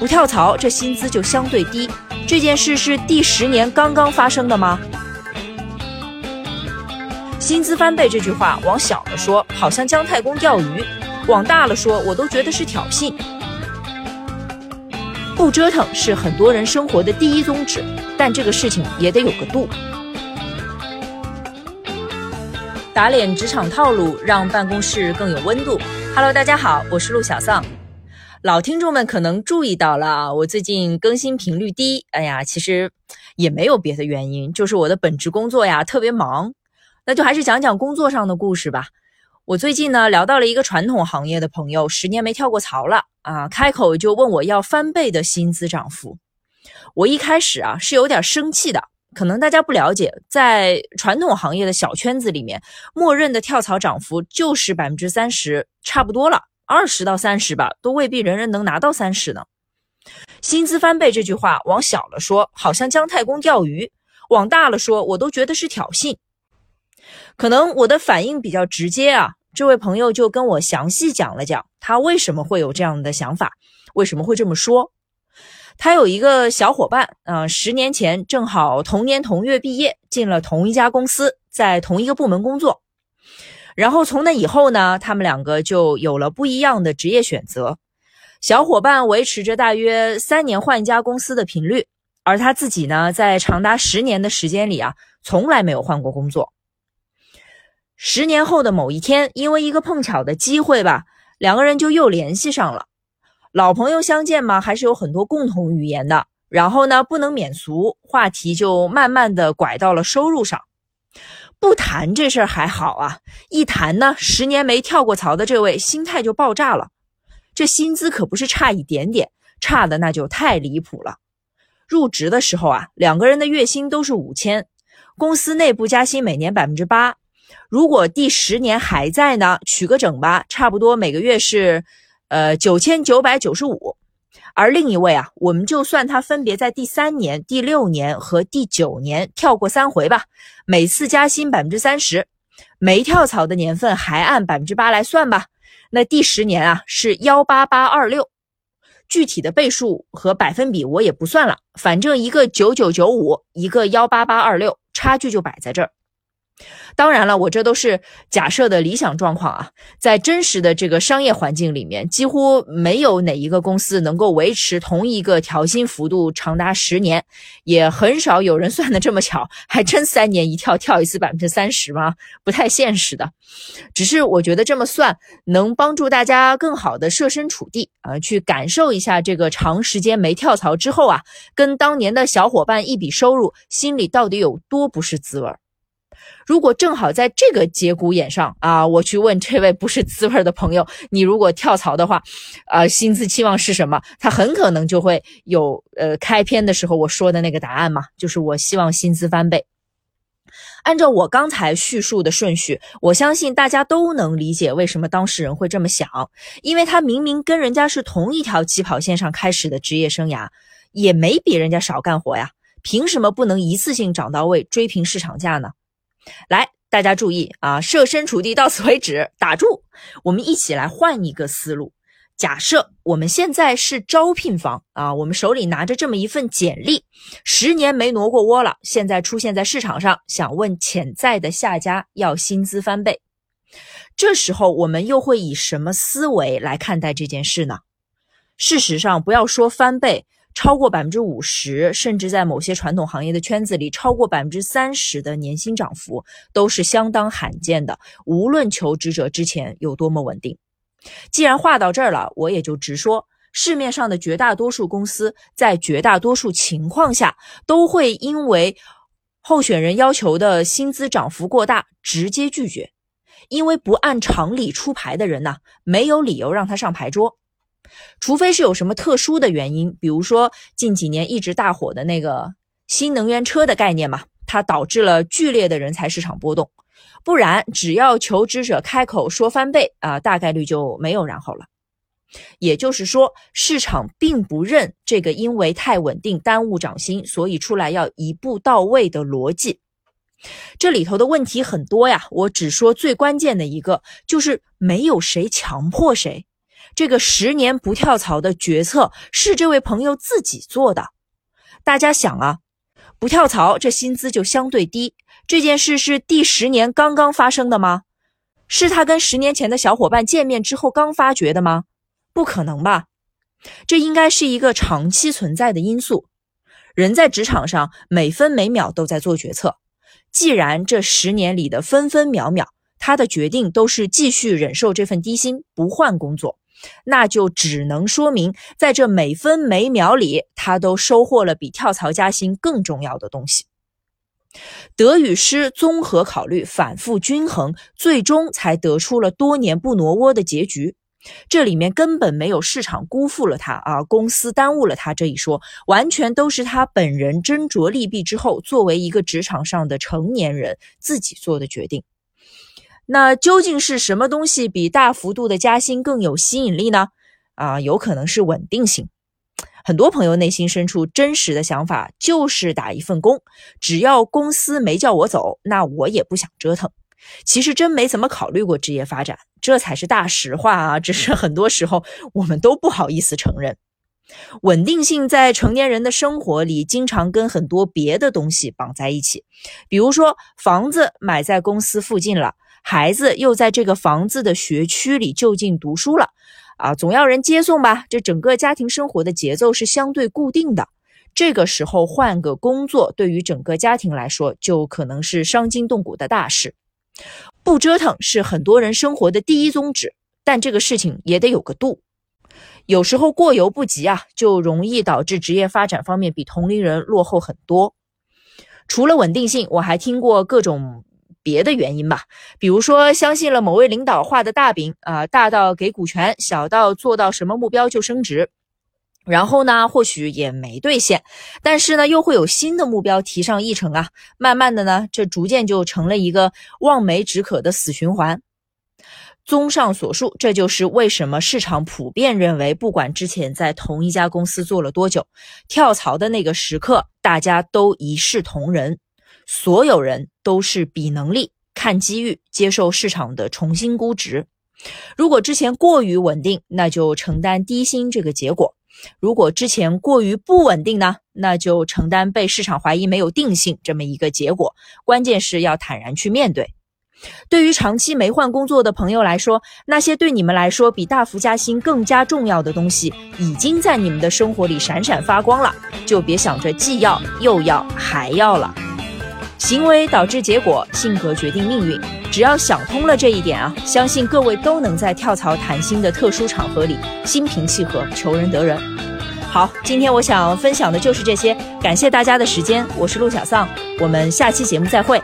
不跳槽，这薪资就相对低。这件事是第十年刚刚发生的吗？薪资翻倍这句话，往小了说，好像姜太公钓鱼；往大了说，我都觉得是挑衅。不折腾是很多人生活的第一宗旨，但这个事情也得有个度。打脸职场套路，让办公室更有温度。Hello，大家好，我是陆小丧。老听众们可能注意到了啊，我最近更新频率低。哎呀，其实也没有别的原因，就是我的本职工作呀特别忙。那就还是讲讲工作上的故事吧。我最近呢聊到了一个传统行业的朋友，十年没跳过槽了啊，开口就问我要翻倍的薪资涨幅。我一开始啊是有点生气的，可能大家不了解，在传统行业的小圈子里面，默认的跳槽涨幅就是百分之三十，差不多了，二十到三十吧，都未必人人能拿到三十呢。薪资翻倍这句话，往小了说，好像姜太公钓鱼；往大了说，我都觉得是挑衅。可能我的反应比较直接啊，这位朋友就跟我详细讲了讲他为什么会有这样的想法，为什么会这么说。他有一个小伙伴，嗯，十年前正好同年同月毕业，进了同一家公司，在同一个部门工作。然后从那以后呢，他们两个就有了不一样的职业选择。小伙伴维持着大约三年换一家公司的频率，而他自己呢，在长达十年的时间里啊，从来没有换过工作。十年后的某一天，因为一个碰巧的机会吧，两个人就又联系上了。老朋友相见嘛，还是有很多共同语言的。然后呢，不能免俗，话题就慢慢的拐到了收入上。不谈这事儿还好啊，一谈呢，十年没跳过槽的这位心态就爆炸了。这薪资可不是差一点点，差的那就太离谱了。入职的时候啊，两个人的月薪都是五千，公司内部加薪每年百分之八。如果第十年还在呢，取个整吧，差不多每个月是，呃九千九百九十五。而另一位啊，我们就算他分别在第三年、第六年和第九年跳过三回吧，每次加薪百分之三十，没跳槽的年份还按百分之八来算吧，那第十年啊是幺八八二六。具体的倍数和百分比我也不算了，反正一个九九九五，一个幺八八二六，差距就摆在这儿。当然了，我这都是假设的理想状况啊，在真实的这个商业环境里面，几乎没有哪一个公司能够维持同一个调薪幅度长达十年，也很少有人算的这么巧，还真三年一跳跳一次百分之三十吗？不太现实的。只是我觉得这么算能帮助大家更好的设身处地啊，去感受一下这个长时间没跳槽之后啊，跟当年的小伙伴一比收入，心里到底有多不是滋味儿。如果正好在这个节骨眼上啊，我去问这位不是滋味的朋友，你如果跳槽的话，啊，薪资期望是什么？他很可能就会有呃开篇的时候我说的那个答案嘛，就是我希望薪资翻倍。按照我刚才叙述的顺序，我相信大家都能理解为什么当事人会这么想，因为他明明跟人家是同一条起跑线上开始的职业生涯，也没比人家少干活呀，凭什么不能一次性涨到位，追平市场价呢？来，大家注意啊！设身处地到此为止，打住。我们一起来换一个思路。假设我们现在是招聘方啊，我们手里拿着这么一份简历，十年没挪过窝了，现在出现在市场上，想问潜在的下家要薪资翻倍。这时候我们又会以什么思维来看待这件事呢？事实上，不要说翻倍。超过百分之五十，甚至在某些传统行业的圈子里，超过百分之三十的年薪涨幅都是相当罕见的。无论求职者之前有多么稳定，既然话到这儿了，我也就直说：市面上的绝大多数公司在绝大多数情况下都会因为候选人要求的薪资涨幅过大直接拒绝，因为不按常理出牌的人呢，没有理由让他上牌桌。除非是有什么特殊的原因，比如说近几年一直大火的那个新能源车的概念嘛，它导致了剧烈的人才市场波动，不然只要求职者开口说翻倍啊，大概率就没有然后了。也就是说，市场并不认这个因为太稳定耽误涨薪，所以出来要一步到位的逻辑。这里头的问题很多呀，我只说最关键的一个，就是没有谁强迫谁。这个十年不跳槽的决策是这位朋友自己做的。大家想啊，不跳槽这薪资就相对低，这件事是第十年刚刚发生的吗？是他跟十年前的小伙伴见面之后刚发觉的吗？不可能吧，这应该是一个长期存在的因素。人在职场上每分每秒都在做决策，既然这十年里的分分秒秒，他的决定都是继续忍受这份低薪不换工作，那就只能说明，在这每分每秒里，他都收获了比跳槽加薪更重要的东西。得与失综合考虑，反复均衡，最终才得出了多年不挪窝的结局。这里面根本没有市场辜负了他啊，公司耽误了他这一说，完全都是他本人斟酌利弊之后，作为一个职场上的成年人自己做的决定。那究竟是什么东西比大幅度的加薪更有吸引力呢？啊，有可能是稳定性。很多朋友内心深处真实的想法就是打一份工，只要公司没叫我走，那我也不想折腾。其实真没怎么考虑过职业发展，这才是大实话啊！只是很多时候我们都不好意思承认。稳定性在成年人的生活里，经常跟很多别的东西绑在一起，比如说房子买在公司附近了，孩子又在这个房子的学区里就近读书了，啊，总要人接送吧？这整个家庭生活的节奏是相对固定的。这个时候换个工作，对于整个家庭来说，就可能是伤筋动骨的大事。不折腾是很多人生活的第一宗旨，但这个事情也得有个度。有时候过犹不及啊，就容易导致职业发展方面比同龄人落后很多。除了稳定性，我还听过各种别的原因吧，比如说相信了某位领导画的大饼啊，大到给股权，小到做到什么目标就升职。然后呢，或许也没兑现，但是呢，又会有新的目标提上议程啊。慢慢的呢，这逐渐就成了一个望梅止渴的死循环。综上所述，这就是为什么市场普遍认为，不管之前在同一家公司做了多久，跳槽的那个时刻，大家都一视同仁，所有人都是比能力、看机遇、接受市场的重新估值。如果之前过于稳定，那就承担低薪这个结果。如果之前过于不稳定呢，那就承担被市场怀疑没有定性这么一个结果。关键是要坦然去面对。对于长期没换工作的朋友来说，那些对你们来说比大幅加薪更加重要的东西，已经在你们的生活里闪闪发光了，就别想着既要又要还要了。行为导致结果，性格决定命运。只要想通了这一点啊，相信各位都能在跳槽谈心的特殊场合里心平气和，求人得人。好，今天我想分享的就是这些，感谢大家的时间，我是陆小丧，我们下期节目再会。